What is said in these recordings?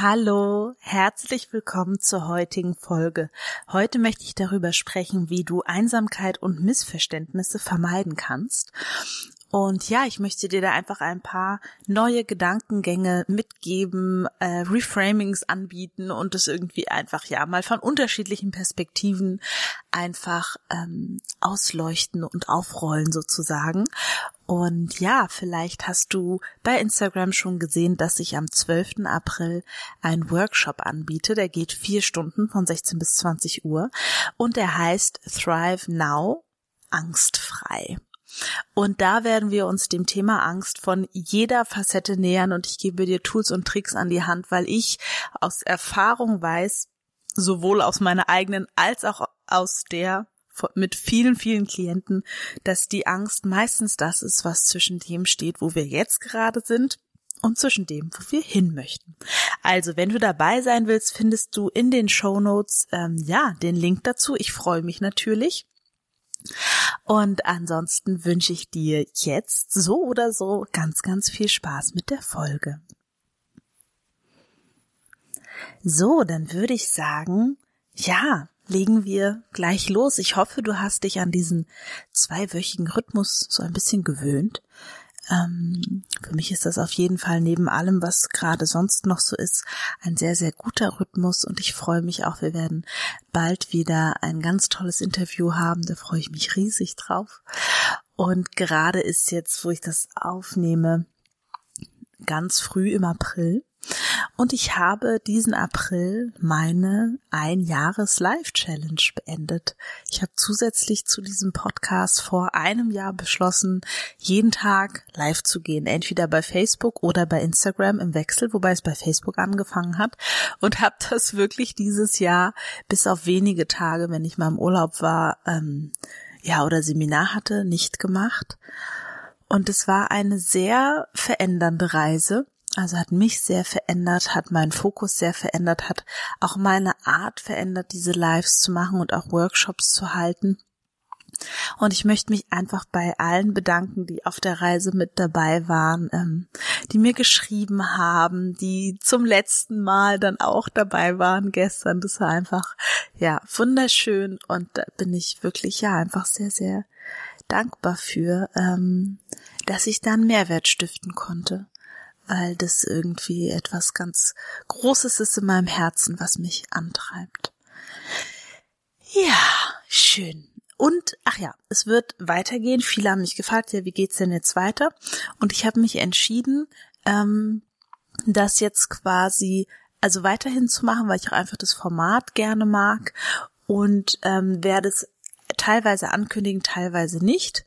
Hallo, herzlich willkommen zur heutigen Folge. Heute möchte ich darüber sprechen, wie du Einsamkeit und Missverständnisse vermeiden kannst. Und ja, ich möchte dir da einfach ein paar neue Gedankengänge mitgeben, äh, Reframings anbieten und es irgendwie einfach ja mal von unterschiedlichen Perspektiven einfach ähm, ausleuchten und aufrollen sozusagen. Und ja, vielleicht hast du bei Instagram schon gesehen, dass ich am 12. April einen Workshop anbiete. Der geht vier Stunden von 16 bis 20 Uhr und der heißt Thrive Now angstfrei. Und da werden wir uns dem Thema Angst von jeder Facette nähern und ich gebe dir Tools und Tricks an die Hand, weil ich aus Erfahrung weiß, sowohl aus meiner eigenen als auch aus der mit vielen, vielen Klienten, dass die Angst meistens das ist, was zwischen dem steht, wo wir jetzt gerade sind und zwischen dem, wo wir hin möchten. Also, wenn du dabei sein willst, findest du in den Show Notes ähm, ja den Link dazu. Ich freue mich natürlich. Und ansonsten wünsche ich dir jetzt so oder so ganz, ganz viel Spaß mit der Folge. So, dann würde ich sagen, ja, legen wir gleich los. Ich hoffe, du hast dich an diesen zweiwöchigen Rhythmus so ein bisschen gewöhnt. Ähm, für mich ist das auf jeden Fall neben allem, was gerade sonst noch so ist, ein sehr, sehr guter Rhythmus und ich freue mich auch, wir werden bald wieder ein ganz tolles Interview haben, da freue ich mich riesig drauf. Und gerade ist jetzt, wo ich das aufnehme, ganz früh im April. Und ich habe diesen April meine Ein-Jahres-Live-Challenge beendet. Ich habe zusätzlich zu diesem Podcast vor einem Jahr beschlossen, jeden Tag live zu gehen. Entweder bei Facebook oder bei Instagram im Wechsel, wobei es bei Facebook angefangen hat. Und habe das wirklich dieses Jahr bis auf wenige Tage, wenn ich mal im Urlaub war, ähm, ja, oder Seminar hatte, nicht gemacht. Und es war eine sehr verändernde Reise also hat mich sehr verändert, hat meinen Fokus sehr verändert, hat auch meine Art verändert, diese Lives zu machen und auch Workshops zu halten. Und ich möchte mich einfach bei allen bedanken, die auf der Reise mit dabei waren, ähm, die mir geschrieben haben, die zum letzten Mal dann auch dabei waren gestern. Das war einfach, ja, wunderschön und da bin ich wirklich, ja, einfach sehr, sehr dankbar für, ähm, dass ich da einen Mehrwert stiften konnte weil das irgendwie etwas ganz Großes ist in meinem Herzen, was mich antreibt. Ja, schön. Und, ach ja, es wird weitergehen. Viele haben mich gefragt, ja, wie geht's denn jetzt weiter? Und ich habe mich entschieden, ähm, das jetzt quasi, also weiterhin zu machen, weil ich auch einfach das Format gerne mag und ähm, werde es teilweise ankündigen, teilweise nicht.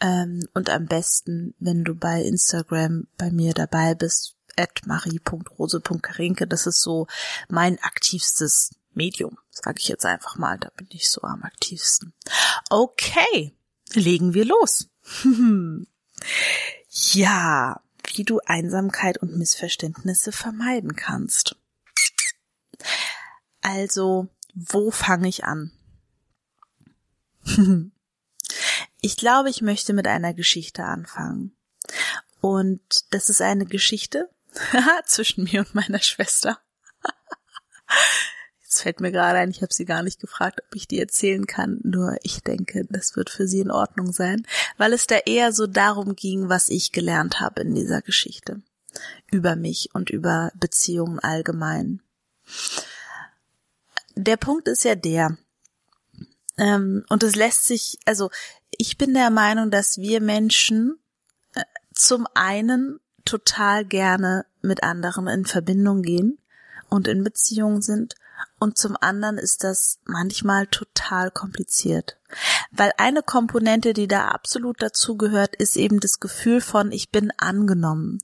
Ähm, und am besten, wenn du bei Instagram bei mir dabei bist, at marie.rose.karinke, das ist so mein aktivstes Medium, sage ich jetzt einfach mal, da bin ich so am aktivsten. Okay, legen wir los. ja, wie du Einsamkeit und Missverständnisse vermeiden kannst. Also, wo fange ich an? Ich glaube, ich möchte mit einer Geschichte anfangen. Und das ist eine Geschichte zwischen mir und meiner Schwester. Jetzt fällt mir gerade ein, ich habe sie gar nicht gefragt, ob ich die erzählen kann, nur ich denke, das wird für sie in Ordnung sein, weil es da eher so darum ging, was ich gelernt habe in dieser Geschichte. Über mich und über Beziehungen allgemein. Der Punkt ist ja der, ähm, und es lässt sich, also ich bin der Meinung, dass wir Menschen äh, zum einen total gerne mit anderen in Verbindung gehen und in Beziehungen sind und zum anderen ist das manchmal total kompliziert, Weil eine Komponente, die da absolut dazugehört, ist eben das Gefühl von, ich bin angenommen.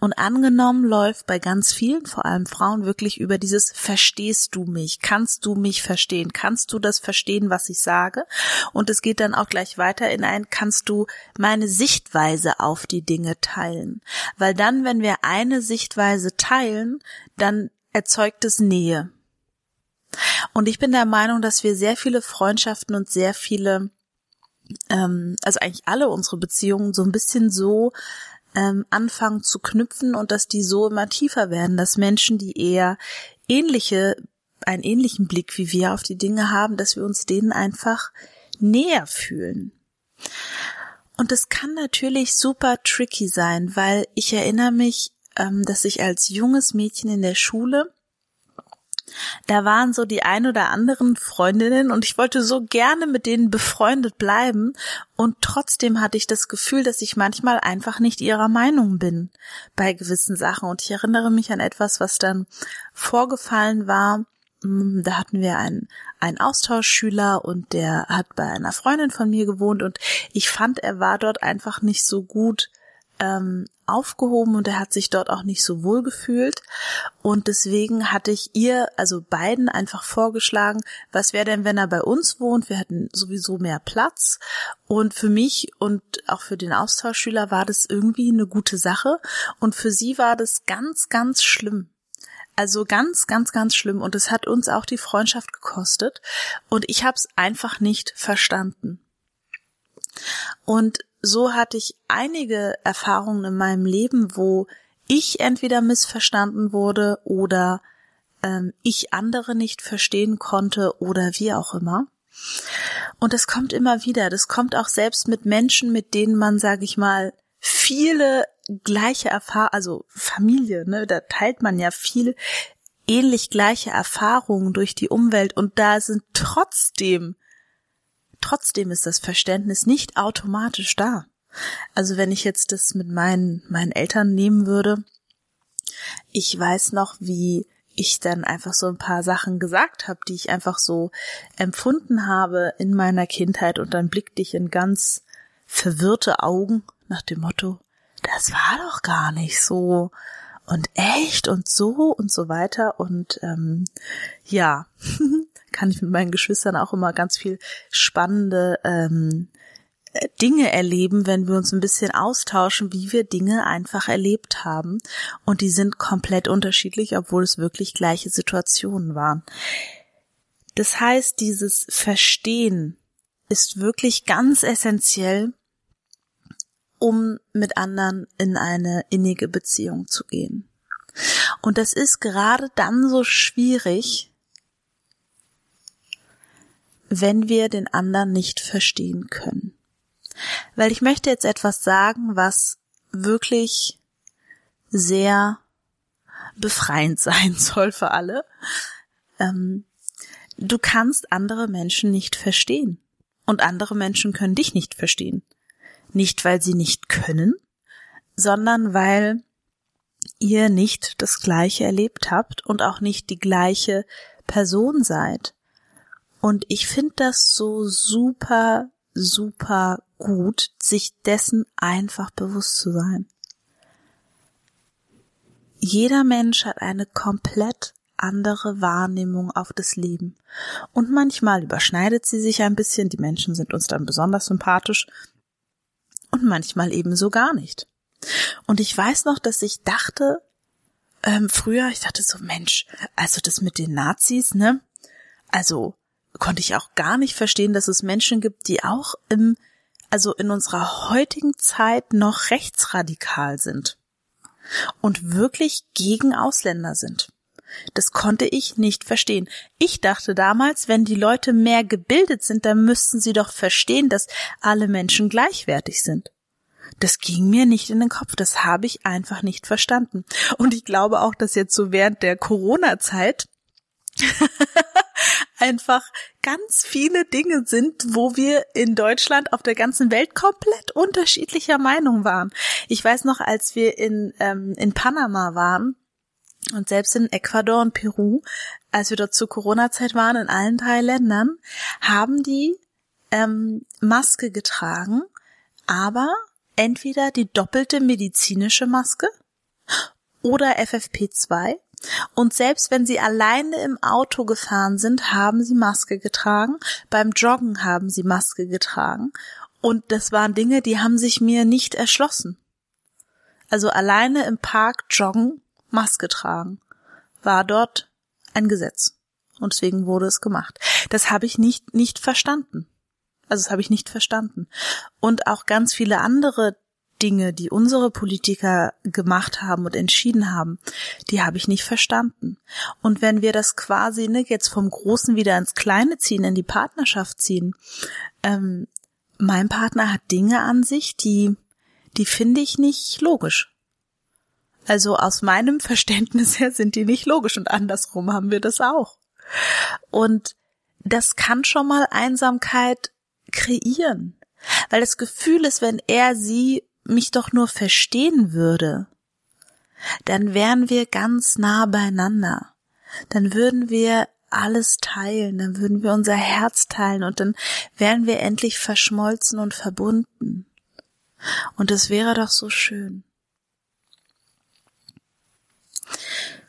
Und angenommen läuft bei ganz vielen, vor allem Frauen, wirklich über dieses Verstehst du mich? Kannst du mich verstehen? Kannst du das verstehen, was ich sage? Und es geht dann auch gleich weiter in ein, kannst du meine Sichtweise auf die Dinge teilen? Weil dann, wenn wir eine Sichtweise teilen, dann erzeugt es Nähe. Und ich bin der Meinung, dass wir sehr viele Freundschaften und sehr viele, ähm, also eigentlich alle unsere Beziehungen so ein bisschen so ähm, anfangen zu knüpfen und dass die so immer tiefer werden, dass Menschen, die eher ähnliche, einen ähnlichen Blick wie wir auf die Dinge haben, dass wir uns denen einfach näher fühlen. Und das kann natürlich super tricky sein, weil ich erinnere mich, ähm, dass ich als junges Mädchen in der Schule da waren so die ein oder anderen Freundinnen und ich wollte so gerne mit denen befreundet bleiben und trotzdem hatte ich das Gefühl, dass ich manchmal einfach nicht ihrer Meinung bin bei gewissen Sachen und ich erinnere mich an etwas, was dann vorgefallen war. Hm, da hatten wir einen, einen Austauschschüler und der hat bei einer Freundin von mir gewohnt und ich fand, er war dort einfach nicht so gut ähm, aufgehoben und er hat sich dort auch nicht so wohl gefühlt. Und deswegen hatte ich ihr, also beiden, einfach vorgeschlagen, was wäre denn, wenn er bei uns wohnt? Wir hätten sowieso mehr Platz. Und für mich und auch für den Austauschschüler war das irgendwie eine gute Sache. Und für sie war das ganz, ganz schlimm. Also ganz, ganz, ganz schlimm. Und es hat uns auch die Freundschaft gekostet. Und ich habe es einfach nicht verstanden. Und so hatte ich einige Erfahrungen in meinem Leben, wo ich entweder missverstanden wurde oder ähm, ich andere nicht verstehen konnte oder wie auch immer. Und das kommt immer wieder. Das kommt auch selbst mit Menschen, mit denen man, sage ich mal, viele gleiche Erfahrungen, also Familie, ne, da teilt man ja viel ähnlich gleiche Erfahrungen durch die Umwelt und da sind trotzdem Trotzdem ist das Verständnis nicht automatisch da. Also wenn ich jetzt das mit meinen, meinen Eltern nehmen würde, ich weiß noch, wie ich dann einfach so ein paar Sachen gesagt habe, die ich einfach so empfunden habe in meiner Kindheit und dann blickte ich in ganz verwirrte Augen nach dem Motto, das war doch gar nicht so und echt und so und so weiter und ähm, ja, kann ich mit meinen Geschwistern auch immer ganz viel spannende ähm, äh, Dinge erleben, wenn wir uns ein bisschen austauschen, wie wir Dinge einfach erlebt haben. Und die sind komplett unterschiedlich, obwohl es wirklich gleiche Situationen waren. Das heißt, dieses Verstehen ist wirklich ganz essentiell, um mit anderen in eine innige Beziehung zu gehen. Und das ist gerade dann so schwierig, wenn wir den anderen nicht verstehen können. Weil ich möchte jetzt etwas sagen, was wirklich sehr befreiend sein soll für alle. Ähm, du kannst andere Menschen nicht verstehen. Und andere Menschen können dich nicht verstehen. Nicht, weil sie nicht können, sondern weil ihr nicht das Gleiche erlebt habt und auch nicht die gleiche Person seid. Und ich finde das so super, super gut, sich dessen einfach bewusst zu sein. Jeder Mensch hat eine komplett andere Wahrnehmung auf das Leben. Und manchmal überschneidet sie sich ein bisschen, die Menschen sind uns dann besonders sympathisch und manchmal ebenso gar nicht. Und ich weiß noch, dass ich dachte, ähm, früher, ich dachte so, Mensch, also das mit den Nazis, ne? Also konnte ich auch gar nicht verstehen, dass es Menschen gibt, die auch im, also in unserer heutigen Zeit noch rechtsradikal sind und wirklich gegen Ausländer sind. Das konnte ich nicht verstehen. Ich dachte damals, wenn die Leute mehr gebildet sind, dann müssten sie doch verstehen, dass alle Menschen gleichwertig sind. Das ging mir nicht in den Kopf. Das habe ich einfach nicht verstanden. Und ich glaube auch, dass jetzt so während der Corona-Zeit einfach ganz viele Dinge sind, wo wir in Deutschland auf der ganzen Welt komplett unterschiedlicher Meinung waren. Ich weiß noch, als wir in, ähm, in Panama waren und selbst in Ecuador und Peru, als wir dort zur Corona-Zeit waren, in allen drei Ländern, haben die ähm, Maske getragen, aber entweder die doppelte medizinische Maske oder FFP2. Und selbst wenn sie alleine im Auto gefahren sind, haben sie Maske getragen. Beim Joggen haben sie Maske getragen. Und das waren Dinge, die haben sich mir nicht erschlossen. Also alleine im Park joggen, Maske tragen, war dort ein Gesetz. Und deswegen wurde es gemacht. Das habe ich nicht, nicht verstanden. Also das habe ich nicht verstanden. Und auch ganz viele andere Dinge, die unsere Politiker gemacht haben und entschieden haben, die habe ich nicht verstanden. Und wenn wir das quasi ne, jetzt vom Großen wieder ins Kleine ziehen, in die Partnerschaft ziehen, ähm, mein Partner hat Dinge an sich, die, die finde ich nicht logisch. Also aus meinem Verständnis her sind die nicht logisch und andersrum haben wir das auch. Und das kann schon mal Einsamkeit kreieren. Weil das Gefühl ist, wenn er sie mich doch nur verstehen würde, dann wären wir ganz nah beieinander. Dann würden wir alles teilen, dann würden wir unser Herz teilen und dann wären wir endlich verschmolzen und verbunden. Und es wäre doch so schön.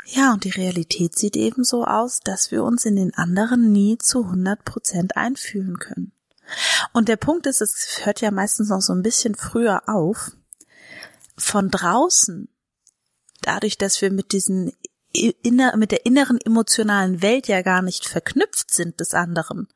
Ja, und die Realität sieht eben so aus, dass wir uns in den anderen nie zu 100 Prozent einfühlen können. Und der Punkt ist, es hört ja meistens noch so ein bisschen früher auf. Von draußen, dadurch, dass wir mit diesen inner, mit der inneren emotionalen Welt ja gar nicht verknüpft sind des anderen,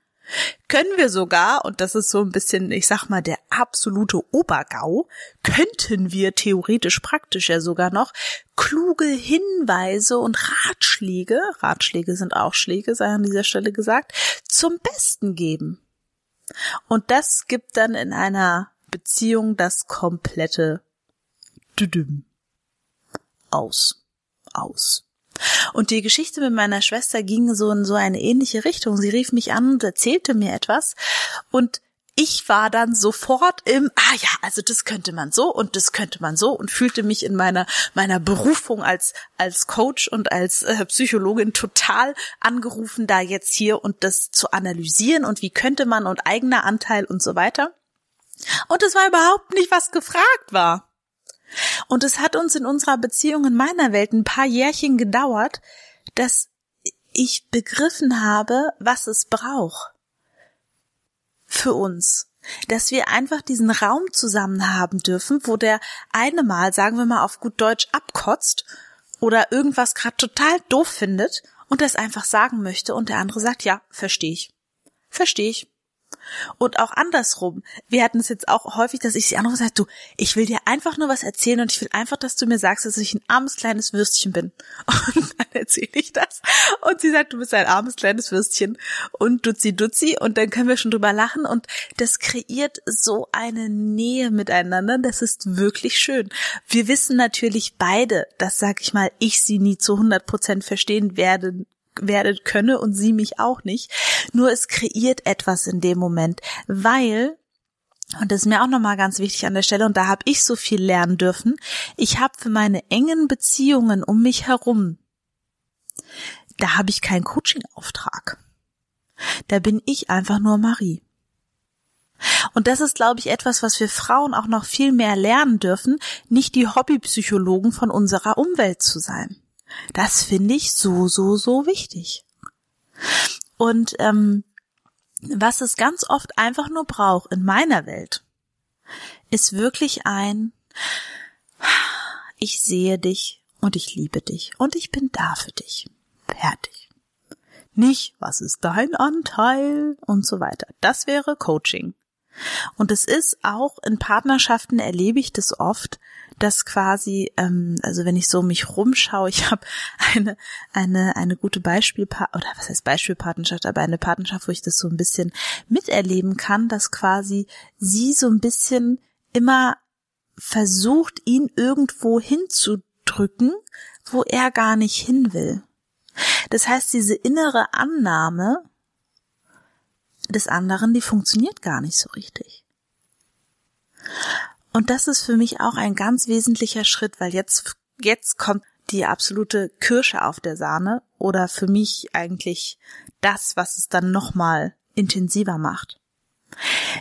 können wir sogar, und das ist so ein bisschen, ich sag mal, der absolute Obergau, könnten wir theoretisch praktisch ja sogar noch kluge Hinweise und Ratschläge, Ratschläge sind auch Schläge, sei an dieser Stelle gesagt, zum Besten geben. Und das gibt dann in einer Beziehung das komplette Düdüm aus. Aus. Und die Geschichte mit meiner Schwester ging so in so eine ähnliche Richtung. Sie rief mich an und erzählte mir etwas und ich war dann sofort im, ah ja, also das könnte man so und das könnte man so und fühlte mich in meiner, meiner Berufung als, als Coach und als äh, Psychologin total angerufen, da jetzt hier und das zu analysieren und wie könnte man und eigener Anteil und so weiter. Und es war überhaupt nicht, was gefragt war. Und es hat uns in unserer Beziehung in meiner Welt ein paar Jährchen gedauert, dass ich begriffen habe, was es braucht für uns. Dass wir einfach diesen Raum zusammen haben dürfen, wo der eine mal, sagen wir mal auf gut Deutsch, abkotzt oder irgendwas gerade total doof findet und das einfach sagen möchte und der andere sagt, ja, verstehe ich. Verstehe ich. Und auch andersrum. Wir hatten es jetzt auch häufig, dass ich sie anrufe und sage, du, ich will dir einfach nur was erzählen und ich will einfach, dass du mir sagst, dass ich ein armes kleines Würstchen bin. Und dann erzähle ich das. Und sie sagt, du bist ein armes kleines Würstchen und dutzi dutzi und dann können wir schon drüber lachen und das kreiert so eine Nähe miteinander. Das ist wirklich schön. Wir wissen natürlich beide, dass, sag ich mal, ich sie nie zu 100 Prozent verstehen werde werde könne und sie mich auch nicht. Nur es kreiert etwas in dem Moment, weil und das ist mir auch nochmal ganz wichtig an der Stelle, und da habe ich so viel lernen dürfen. Ich habe für meine engen Beziehungen um mich herum, da habe ich keinen Coaching-Auftrag. Da bin ich einfach nur Marie. Und das ist, glaube ich, etwas, was wir Frauen auch noch viel mehr lernen dürfen, nicht die Hobbypsychologen von unserer Umwelt zu sein. Das finde ich so, so, so wichtig. Und ähm, was es ganz oft einfach nur braucht in meiner Welt, ist wirklich ein Ich sehe dich und ich liebe dich und ich bin da für dich. Fertig. Nicht, was ist dein Anteil und so weiter. Das wäre Coaching. Und es ist auch in Partnerschaften erlebe ich das oft, dass quasi, ähm, also wenn ich so mich rumschaue, ich habe eine eine eine gute Beispielpaar oder was heißt Beispielpartnerschaft, aber eine Partnerschaft, wo ich das so ein bisschen miterleben kann, dass quasi sie so ein bisschen immer versucht, ihn irgendwo hinzudrücken, wo er gar nicht hin will. Das heißt, diese innere Annahme des anderen, die funktioniert gar nicht so richtig. Und das ist für mich auch ein ganz wesentlicher Schritt, weil jetzt, jetzt kommt die absolute Kirsche auf der Sahne oder für mich eigentlich das, was es dann nochmal intensiver macht.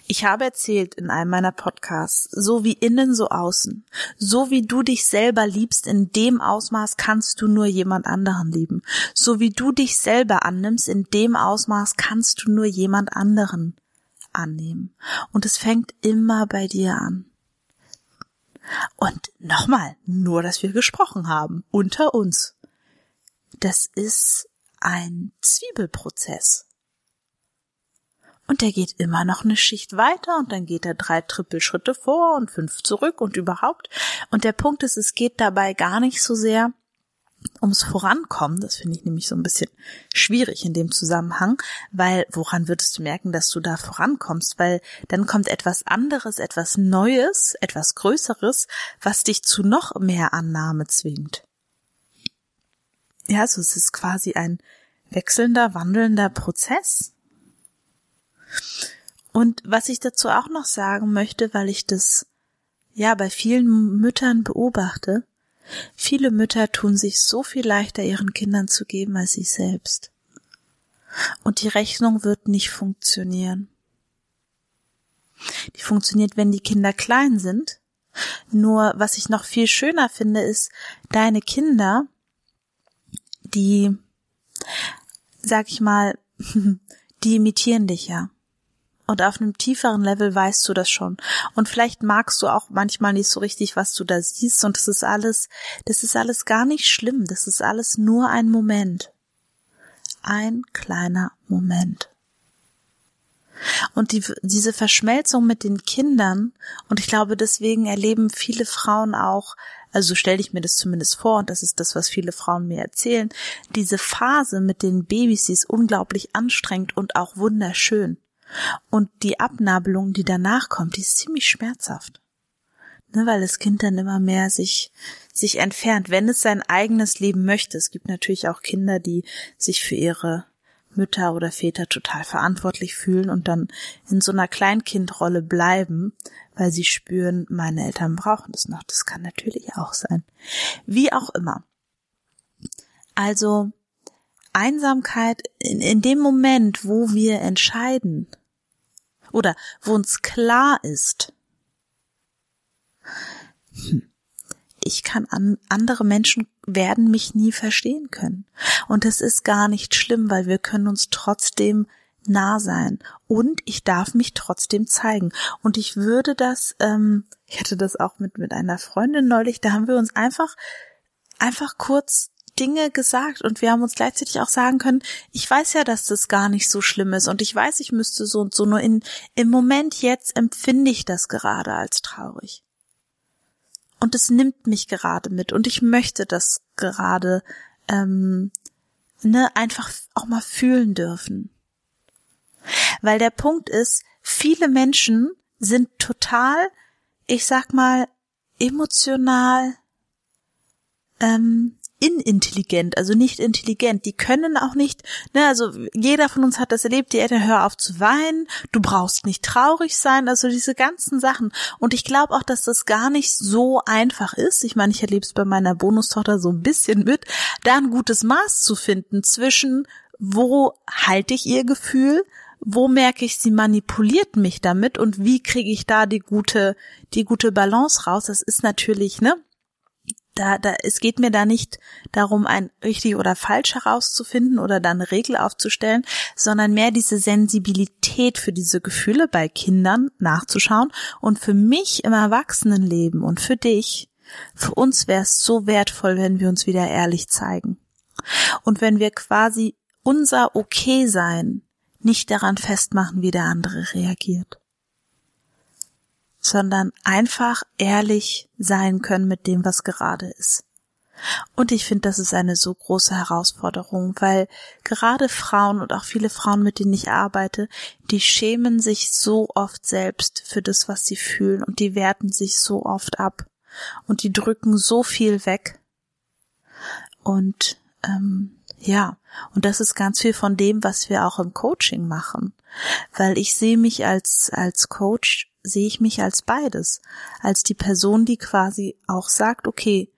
Ich habe erzählt in einem meiner Podcasts, so wie innen, so außen. So wie du dich selber liebst, in dem Ausmaß kannst du nur jemand anderen lieben. So wie du dich selber annimmst, in dem Ausmaß kannst du nur jemand anderen annehmen. Und es fängt immer bei dir an. Und nochmal, nur dass wir gesprochen haben, unter uns. Das ist ein Zwiebelprozess. Und der geht immer noch eine Schicht weiter und dann geht er drei Trippelschritte vor und fünf zurück und überhaupt. Und der Punkt ist, es geht dabei gar nicht so sehr ums Vorankommen. Das finde ich nämlich so ein bisschen schwierig in dem Zusammenhang, weil woran würdest du merken, dass du da vorankommst? Weil dann kommt etwas anderes, etwas Neues, etwas Größeres, was dich zu noch mehr Annahme zwingt. Ja, also es ist quasi ein wechselnder, wandelnder Prozess. Und was ich dazu auch noch sagen möchte, weil ich das ja bei vielen Müttern beobachte, viele Mütter tun sich so viel leichter ihren Kindern zu geben als sich selbst. Und die Rechnung wird nicht funktionieren. Die funktioniert, wenn die Kinder klein sind. Nur was ich noch viel schöner finde, ist, deine Kinder, die, sag ich mal, die imitieren dich ja. Und auf einem tieferen Level weißt du das schon. Und vielleicht magst du auch manchmal nicht so richtig, was du da siehst. Und das ist alles, das ist alles gar nicht schlimm. Das ist alles nur ein Moment. Ein kleiner Moment. Und die, diese Verschmelzung mit den Kindern, und ich glaube, deswegen erleben viele Frauen auch, also stelle ich mir das zumindest vor, und das ist das, was viele Frauen mir erzählen, diese Phase mit den Babys, die ist unglaublich anstrengend und auch wunderschön. Und die Abnabelung, die danach kommt, die ist ziemlich schmerzhaft. Ne, weil das Kind dann immer mehr sich, sich entfernt, wenn es sein eigenes Leben möchte. Es gibt natürlich auch Kinder, die sich für ihre Mütter oder Väter total verantwortlich fühlen und dann in so einer Kleinkindrolle bleiben, weil sie spüren, meine Eltern brauchen es noch. Das kann natürlich auch sein. Wie auch immer. Also Einsamkeit in, in dem Moment, wo wir entscheiden, oder wo uns klar ist, hm, ich kann an, andere Menschen werden mich nie verstehen können. Und es ist gar nicht schlimm, weil wir können uns trotzdem nah sein. Und ich darf mich trotzdem zeigen. Und ich würde das, ähm, ich hatte das auch mit, mit einer Freundin neulich, da haben wir uns einfach, einfach kurz Dinge gesagt und wir haben uns gleichzeitig auch sagen können, ich weiß ja, dass das gar nicht so schlimm ist und ich weiß, ich müsste so und so, nur in, im Moment jetzt empfinde ich das gerade als traurig. Und es nimmt mich gerade mit und ich möchte das gerade, ähm, ne, einfach auch mal fühlen dürfen. Weil der Punkt ist, viele Menschen sind total, ich sag mal, emotional, ähm, inintelligent, also nicht intelligent. Die können auch nicht, ne, also jeder von uns hat das erlebt, die Eltern hör auf zu weinen, du brauchst nicht traurig sein, also diese ganzen Sachen. Und ich glaube auch, dass das gar nicht so einfach ist. Ich meine, ich erlebe es bei meiner Bonustochter so ein bisschen mit, da ein gutes Maß zu finden zwischen, wo halte ich ihr Gefühl, wo merke ich, sie manipuliert mich damit und wie kriege ich da die gute, die gute Balance raus? Das ist natürlich, ne? Da, da, es geht mir da nicht darum, ein richtig oder falsch herauszufinden oder dann eine Regel aufzustellen, sondern mehr diese Sensibilität für diese Gefühle bei Kindern nachzuschauen und für mich im Erwachsenenleben und für dich, für uns wäre es so wertvoll, wenn wir uns wieder ehrlich zeigen. Und wenn wir quasi unser Okay sein nicht daran festmachen, wie der andere reagiert sondern einfach ehrlich sein können mit dem, was gerade ist. Und ich finde, das ist eine so große Herausforderung, weil gerade Frauen und auch viele Frauen, mit denen ich arbeite, die schämen sich so oft selbst für das, was sie fühlen und die werten sich so oft ab und die drücken so viel weg. Und ähm, ja, und das ist ganz viel von dem, was wir auch im Coaching machen, weil ich sehe mich als als Coach sehe ich mich als beides. Als die Person, die quasi auch sagt, okay,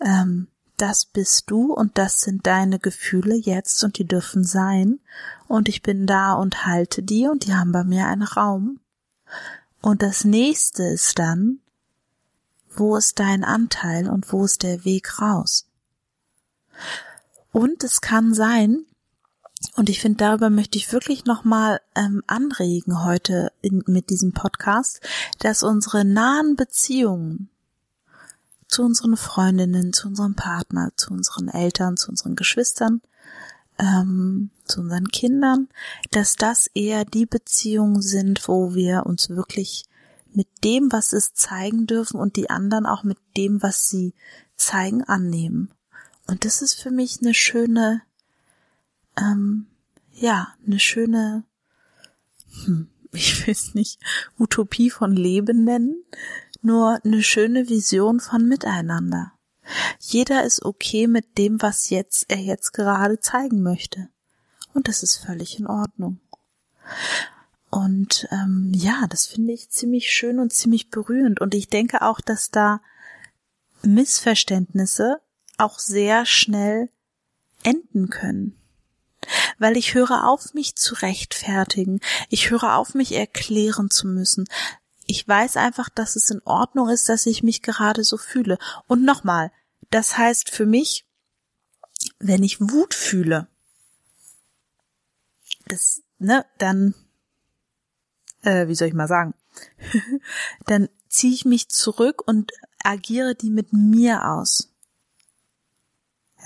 ähm, das bist du und das sind deine Gefühle jetzt und die dürfen sein und ich bin da und halte die und die haben bei mir einen Raum. Und das nächste ist dann, wo ist dein Anteil und wo ist der Weg raus? Und es kann sein, und ich finde, darüber möchte ich wirklich nochmal ähm, anregen heute in, mit diesem Podcast, dass unsere nahen Beziehungen zu unseren Freundinnen, zu unserem Partner, zu unseren Eltern, zu unseren Geschwistern, ähm, zu unseren Kindern, dass das eher die Beziehungen sind, wo wir uns wirklich mit dem, was es zeigen dürfen und die anderen auch mit dem, was sie zeigen, annehmen. Und das ist für mich eine schöne, ähm, ja, eine schöne, hm, ich will nicht Utopie von Leben nennen, nur eine schöne Vision von Miteinander. Jeder ist okay mit dem, was jetzt er jetzt gerade zeigen möchte. Und das ist völlig in Ordnung. Und ähm, ja, das finde ich ziemlich schön und ziemlich berührend. Und ich denke auch, dass da Missverständnisse auch sehr schnell enden können. Weil ich höre auf, mich zu rechtfertigen. Ich höre auf, mich erklären zu müssen. Ich weiß einfach, dass es in Ordnung ist, dass ich mich gerade so fühle. Und nochmal, das heißt für mich, wenn ich Wut fühle, das, ne, dann, äh, wie soll ich mal sagen, dann ziehe ich mich zurück und agiere die mit mir aus.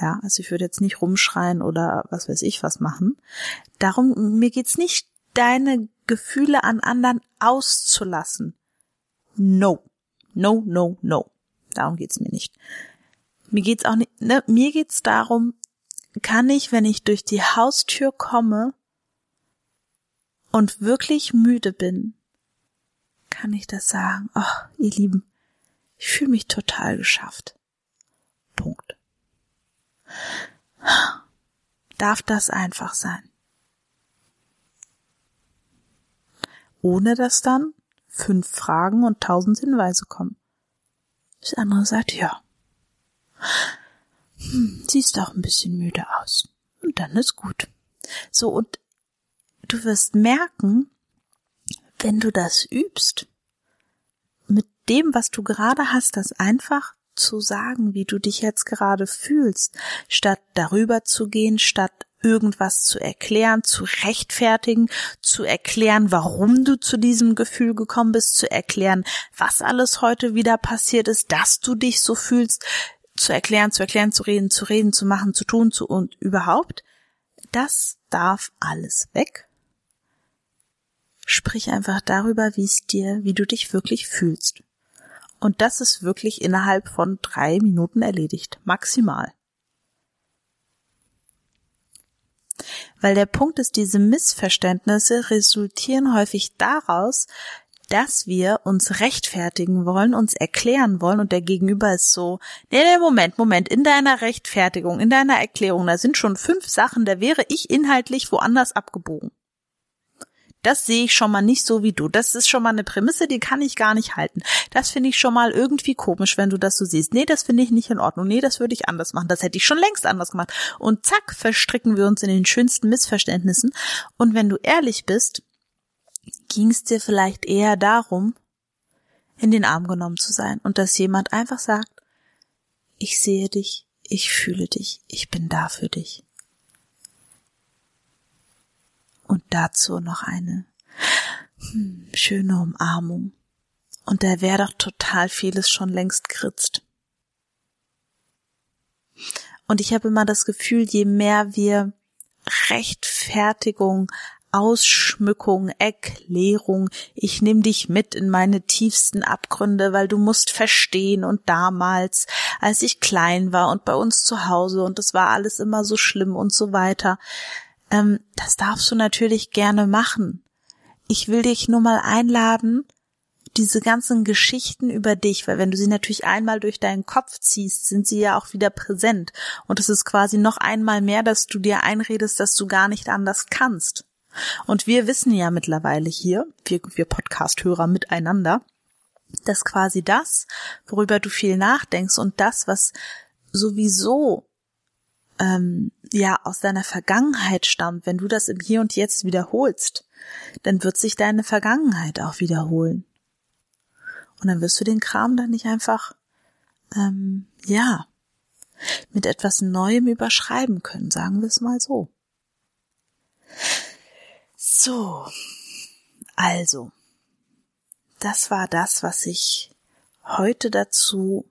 Ja, also ich würde jetzt nicht rumschreien oder was weiß ich was machen. Darum, mir geht's nicht, deine Gefühle an anderen auszulassen. No. No, no, no. Darum geht's mir nicht. Mir geht's auch nicht, ne, mir geht's darum, kann ich, wenn ich durch die Haustür komme und wirklich müde bin, kann ich das sagen, ach, ihr Lieben, ich fühle mich total geschafft. Punkt. Darf das einfach sein. Ohne dass dann fünf Fragen und tausend Hinweise kommen. Das andere sagt, ja. Hm, siehst auch ein bisschen müde aus. Und dann ist gut. So, und du wirst merken, wenn du das übst, mit dem, was du gerade hast, das einfach zu sagen, wie du dich jetzt gerade fühlst, statt darüber zu gehen, statt irgendwas zu erklären, zu rechtfertigen, zu erklären, warum du zu diesem Gefühl gekommen bist, zu erklären, was alles heute wieder passiert ist, dass du dich so fühlst, zu erklären, zu erklären, zu reden, zu reden, zu machen, zu tun, zu und überhaupt. Das darf alles weg. Sprich einfach darüber, wie es dir, wie du dich wirklich fühlst. Und das ist wirklich innerhalb von drei Minuten erledigt. Maximal. Weil der Punkt ist, diese Missverständnisse resultieren häufig daraus, dass wir uns rechtfertigen wollen, uns erklären wollen und der Gegenüber ist so, nee, nee, Moment, Moment, in deiner Rechtfertigung, in deiner Erklärung, da sind schon fünf Sachen, da wäre ich inhaltlich woanders abgebogen. Das sehe ich schon mal nicht so wie du. Das ist schon mal eine Prämisse, die kann ich gar nicht halten. Das finde ich schon mal irgendwie komisch, wenn du das so siehst. Nee, das finde ich nicht in Ordnung. Nee, das würde ich anders machen. Das hätte ich schon längst anders gemacht. Und zack, verstricken wir uns in den schönsten Missverständnissen. Und wenn du ehrlich bist, ging es dir vielleicht eher darum, in den Arm genommen zu sein und dass jemand einfach sagt, ich sehe dich, ich fühle dich, ich bin da für dich. Und dazu noch eine hm, schöne Umarmung. Und da wäre doch total vieles schon längst geritzt. Und ich habe immer das Gefühl, je mehr wir Rechtfertigung, Ausschmückung, Erklärung, ich nimm dich mit in meine tiefsten Abgründe, weil du musst verstehen und damals, als ich klein war und bei uns zu Hause und es war alles immer so schlimm und so weiter, ähm, das darfst du natürlich gerne machen. Ich will dich nur mal einladen, diese ganzen Geschichten über dich, weil wenn du sie natürlich einmal durch deinen Kopf ziehst, sind sie ja auch wieder präsent. Und es ist quasi noch einmal mehr, dass du dir einredest, dass du gar nicht anders kannst. Und wir wissen ja mittlerweile hier, wir, wir Podcast-Hörer miteinander, dass quasi das, worüber du viel nachdenkst und das, was sowieso ähm, ja aus deiner Vergangenheit stammt, wenn du das im Hier und Jetzt wiederholst, dann wird sich deine Vergangenheit auch wiederholen. Und dann wirst du den Kram dann nicht einfach ähm, ja mit etwas Neuem überschreiben können, sagen wir es mal so. So, also, das war das, was ich heute dazu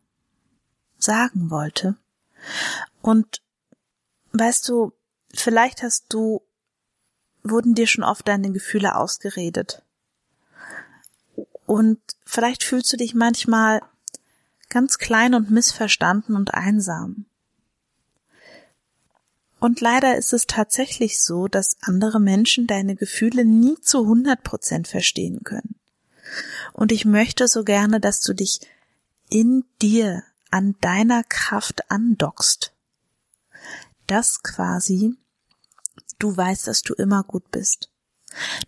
sagen wollte. Und weißt du, vielleicht hast du, wurden dir schon oft deine Gefühle ausgeredet. Und vielleicht fühlst du dich manchmal ganz klein und missverstanden und einsam. Und leider ist es tatsächlich so, dass andere Menschen deine Gefühle nie zu 100 Prozent verstehen können. Und ich möchte so gerne, dass du dich in dir an deiner Kraft andockst. Dass quasi du weißt, dass du immer gut bist.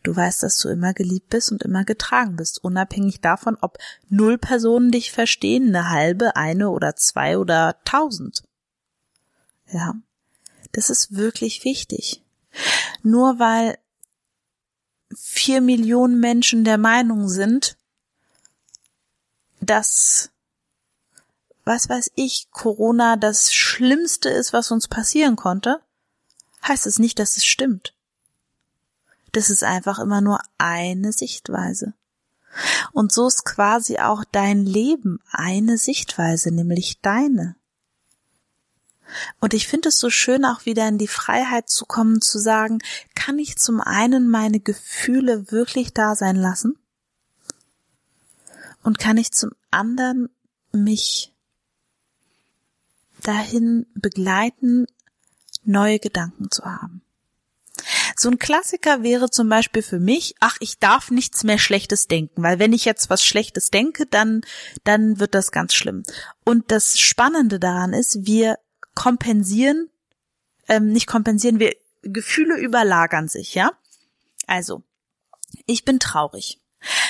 Du weißt, dass du immer geliebt bist und immer getragen bist, unabhängig davon, ob null Personen dich verstehen, eine halbe, eine oder zwei oder tausend. Ja, das ist wirklich wichtig. Nur weil vier Millionen Menschen der Meinung sind, dass, was weiß ich, Corona das Schlimmste ist, was uns passieren konnte, heißt es nicht, dass es stimmt. Das ist einfach immer nur eine Sichtweise. Und so ist quasi auch dein Leben eine Sichtweise, nämlich deine. Und ich finde es so schön, auch wieder in die Freiheit zu kommen, zu sagen, kann ich zum einen meine Gefühle wirklich da sein lassen? Und kann ich zum anderen mich dahin begleiten, neue Gedanken zu haben? So ein Klassiker wäre zum Beispiel für mich, ach, ich darf nichts mehr Schlechtes denken, weil wenn ich jetzt was Schlechtes denke, dann, dann wird das ganz schlimm. Und das Spannende daran ist, wir kompensieren, ähm, nicht kompensieren, wir Gefühle überlagern sich, ja? Also, ich bin traurig.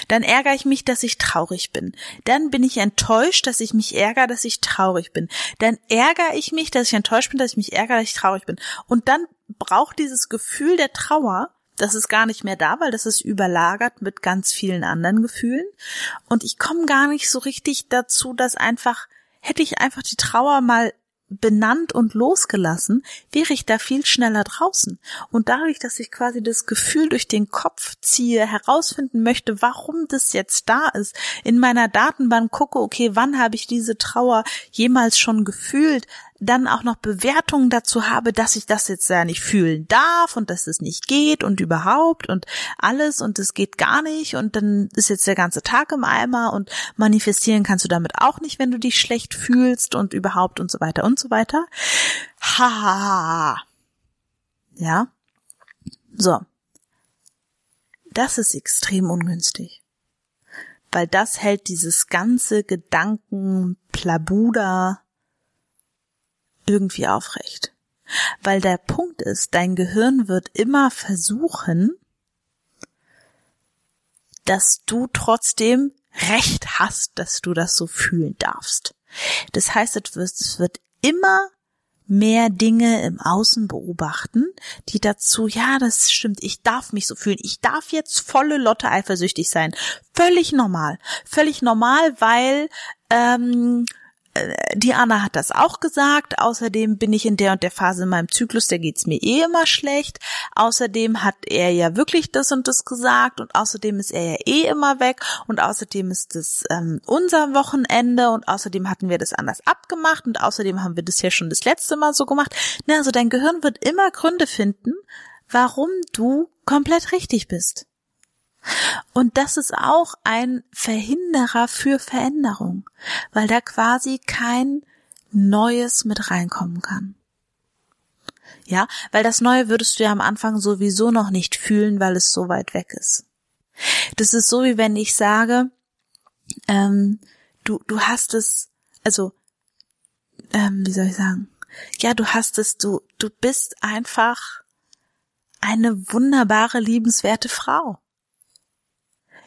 Dann ärgere ich mich, dass ich traurig bin. Dann bin ich enttäuscht, dass ich mich ärgere, dass ich traurig bin. Dann ärgere ich mich, dass ich enttäuscht bin, dass ich mich ärgere, dass ich traurig bin. Und dann braucht dieses Gefühl der Trauer, das ist gar nicht mehr da, weil das ist überlagert mit ganz vielen anderen Gefühlen. Und ich komme gar nicht so richtig dazu, dass einfach, hätte ich einfach die Trauer mal benannt und losgelassen, wäre ich da viel schneller draußen. Und dadurch, dass ich quasi das Gefühl durch den Kopf ziehe, herausfinden möchte, warum das jetzt da ist, in meiner Datenbank gucke, okay, wann habe ich diese Trauer jemals schon gefühlt, dann auch noch Bewertungen dazu habe, dass ich das jetzt ja nicht fühlen darf und dass es nicht geht und überhaupt und alles und es geht gar nicht und dann ist jetzt der ganze Tag im Eimer und manifestieren kannst du damit auch nicht, wenn du dich schlecht fühlst und überhaupt und so weiter und so weiter. Ha. Ja. So. Das ist extrem ungünstig. Weil das hält dieses ganze Gedanken Plabuda irgendwie aufrecht. Weil der Punkt ist, dein Gehirn wird immer versuchen, dass du trotzdem Recht hast, dass du das so fühlen darfst. Das heißt, es wird immer mehr Dinge im Außen beobachten, die dazu, ja, das stimmt, ich darf mich so fühlen, ich darf jetzt volle Lotte eifersüchtig sein. Völlig normal. Völlig normal, weil ähm, die Anna hat das auch gesagt. Außerdem bin ich in der und der Phase in meinem Zyklus, da geht's mir eh immer schlecht. Außerdem hat er ja wirklich das und das gesagt und außerdem ist er ja eh immer weg und außerdem ist es ähm, unser Wochenende und außerdem hatten wir das anders abgemacht und außerdem haben wir das ja schon das letzte Mal so gemacht. Na, also dein Gehirn wird immer Gründe finden, warum du komplett richtig bist. Und das ist auch ein Verhinderer für Veränderung, weil da quasi kein Neues mit reinkommen kann. Ja, weil das Neue würdest du ja am Anfang sowieso noch nicht fühlen, weil es so weit weg ist. Das ist so wie wenn ich sage, ähm, du, du hast es, also, ähm, wie soll ich sagen? Ja, du hast es, du, du bist einfach eine wunderbare, liebenswerte Frau.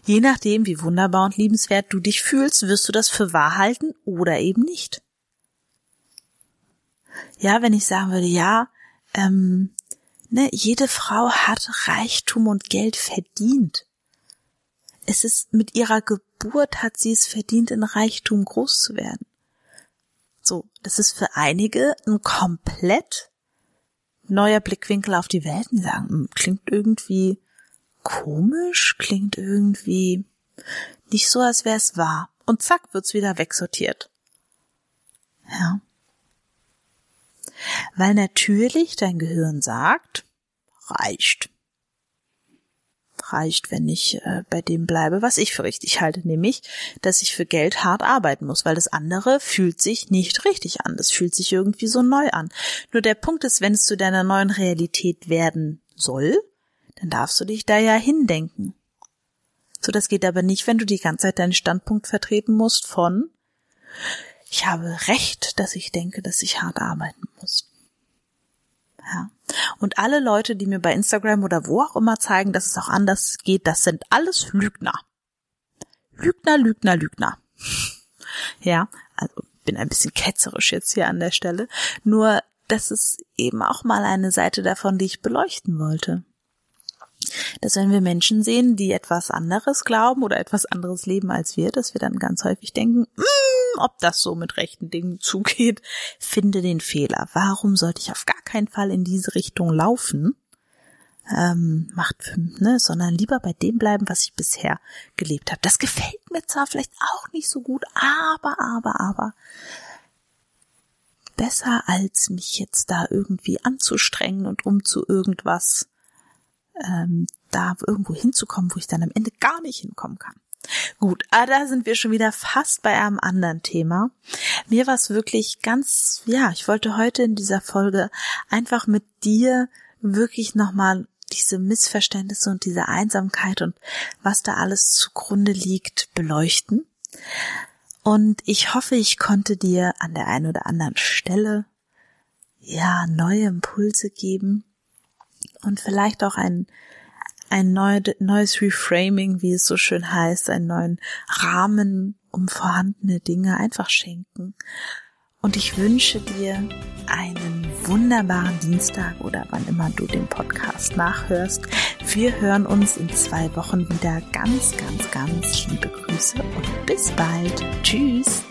Je nachdem, wie wunderbar und liebenswert du dich fühlst, wirst du das für wahr halten oder eben nicht. Ja, wenn ich sagen würde, ja, ähm, ne, jede Frau hat Reichtum und Geld verdient. Es ist mit ihrer Geburt hat sie es verdient, in Reichtum groß zu werden. So, das ist für einige ein komplett neuer Blickwinkel auf die Welt. Die sagen, hm, klingt irgendwie komisch, klingt irgendwie nicht so, als wäre es wahr. Und zack, wird's wieder wegsortiert. Ja. Weil natürlich dein Gehirn sagt, reicht. Reicht, wenn ich äh, bei dem bleibe, was ich für richtig halte, nämlich, dass ich für Geld hart arbeiten muss, weil das andere fühlt sich nicht richtig an. Das fühlt sich irgendwie so neu an. Nur der Punkt ist, wenn es zu deiner neuen Realität werden soll, dann darfst du dich da ja hindenken. So, das geht aber nicht, wenn du die ganze Zeit deinen Standpunkt vertreten musst von, ich habe Recht, dass ich denke, dass ich hart arbeiten muss. Ja. Und alle Leute, die mir bei Instagram oder wo auch immer zeigen, dass es auch anders geht, das sind alles Lügner. Lügner, Lügner, Lügner. Ja, also bin ein bisschen ketzerisch jetzt hier an der Stelle. Nur, das ist eben auch mal eine Seite davon, die ich beleuchten wollte dass wenn wir Menschen sehen, die etwas anderes glauben oder etwas anderes leben als wir, dass wir dann ganz häufig denken, mm, ob das so mit rechten Dingen zugeht, finde den Fehler. Warum sollte ich auf gar keinen Fall in diese Richtung laufen? Ähm, macht fünf, ne, sondern lieber bei dem bleiben, was ich bisher gelebt habe. Das gefällt mir zwar vielleicht auch nicht so gut, aber, aber, aber besser als mich jetzt da irgendwie anzustrengen und um zu irgendwas ähm, da irgendwo hinzukommen, wo ich dann am Ende gar nicht hinkommen kann. Gut, aber ah, da sind wir schon wieder fast bei einem anderen Thema. Mir war es wirklich ganz, ja, ich wollte heute in dieser Folge einfach mit dir wirklich nochmal diese Missverständnisse und diese Einsamkeit und was da alles zugrunde liegt, beleuchten. Und ich hoffe, ich konnte dir an der einen oder anderen Stelle ja neue Impulse geben, und vielleicht auch ein, ein neues Reframing, wie es so schön heißt, einen neuen Rahmen um vorhandene Dinge einfach schenken. Und ich wünsche dir einen wunderbaren Dienstag oder wann immer du den Podcast nachhörst. Wir hören uns in zwei Wochen wieder. Ganz, ganz, ganz liebe Grüße und bis bald. Tschüss.